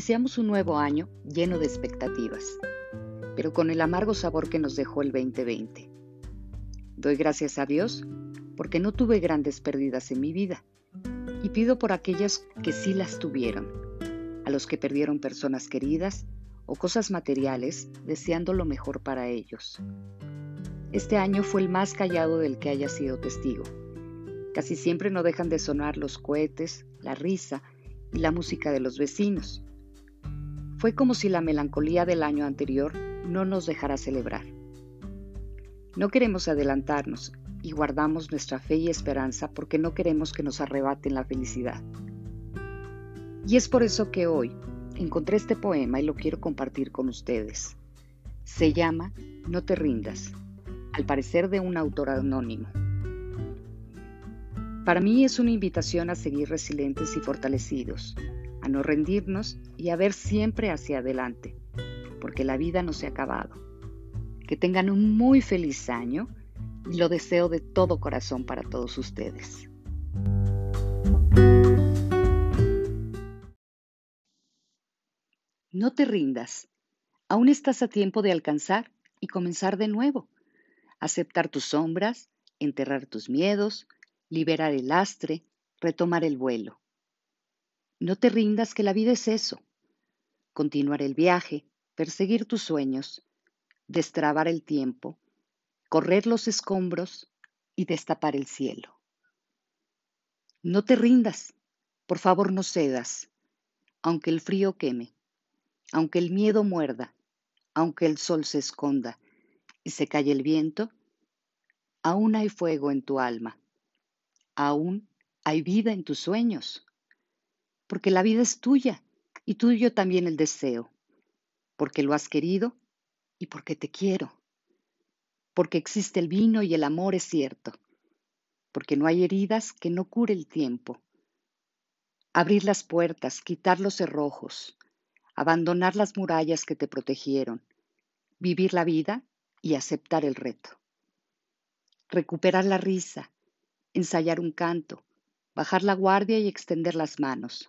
Iniciamos un nuevo año lleno de expectativas, pero con el amargo sabor que nos dejó el 2020. Doy gracias a Dios porque no tuve grandes pérdidas en mi vida y pido por aquellas que sí las tuvieron, a los que perdieron personas queridas o cosas materiales deseando lo mejor para ellos. Este año fue el más callado del que haya sido testigo. Casi siempre no dejan de sonar los cohetes, la risa y la música de los vecinos. Fue como si la melancolía del año anterior no nos dejara celebrar. No queremos adelantarnos y guardamos nuestra fe y esperanza porque no queremos que nos arrebaten la felicidad. Y es por eso que hoy encontré este poema y lo quiero compartir con ustedes. Se llama No te rindas, al parecer de un autor anónimo. Para mí es una invitación a seguir resilientes y fortalecidos, a no rendirnos y a ver siempre hacia adelante, porque la vida no se ha acabado. Que tengan un muy feliz año y lo deseo de todo corazón para todos ustedes. No te rindas. Aún estás a tiempo de alcanzar y comenzar de nuevo. Aceptar tus sombras, enterrar tus miedos, liberar el lastre, retomar el vuelo. No te rindas que la vida es eso. Continuar el viaje, perseguir tus sueños, destrabar el tiempo, correr los escombros y destapar el cielo. No te rindas, por favor no cedas, aunque el frío queme, aunque el miedo muerda, aunque el sol se esconda y se calle el viento, aún hay fuego en tu alma, aún hay vida en tus sueños porque la vida es tuya y tuyo también el deseo, porque lo has querido y porque te quiero, porque existe el vino y el amor es cierto, porque no hay heridas que no cure el tiempo. Abrir las puertas, quitar los cerrojos, abandonar las murallas que te protegieron, vivir la vida y aceptar el reto. Recuperar la risa, ensayar un canto, bajar la guardia y extender las manos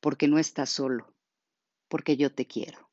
porque no estás solo, porque yo te quiero.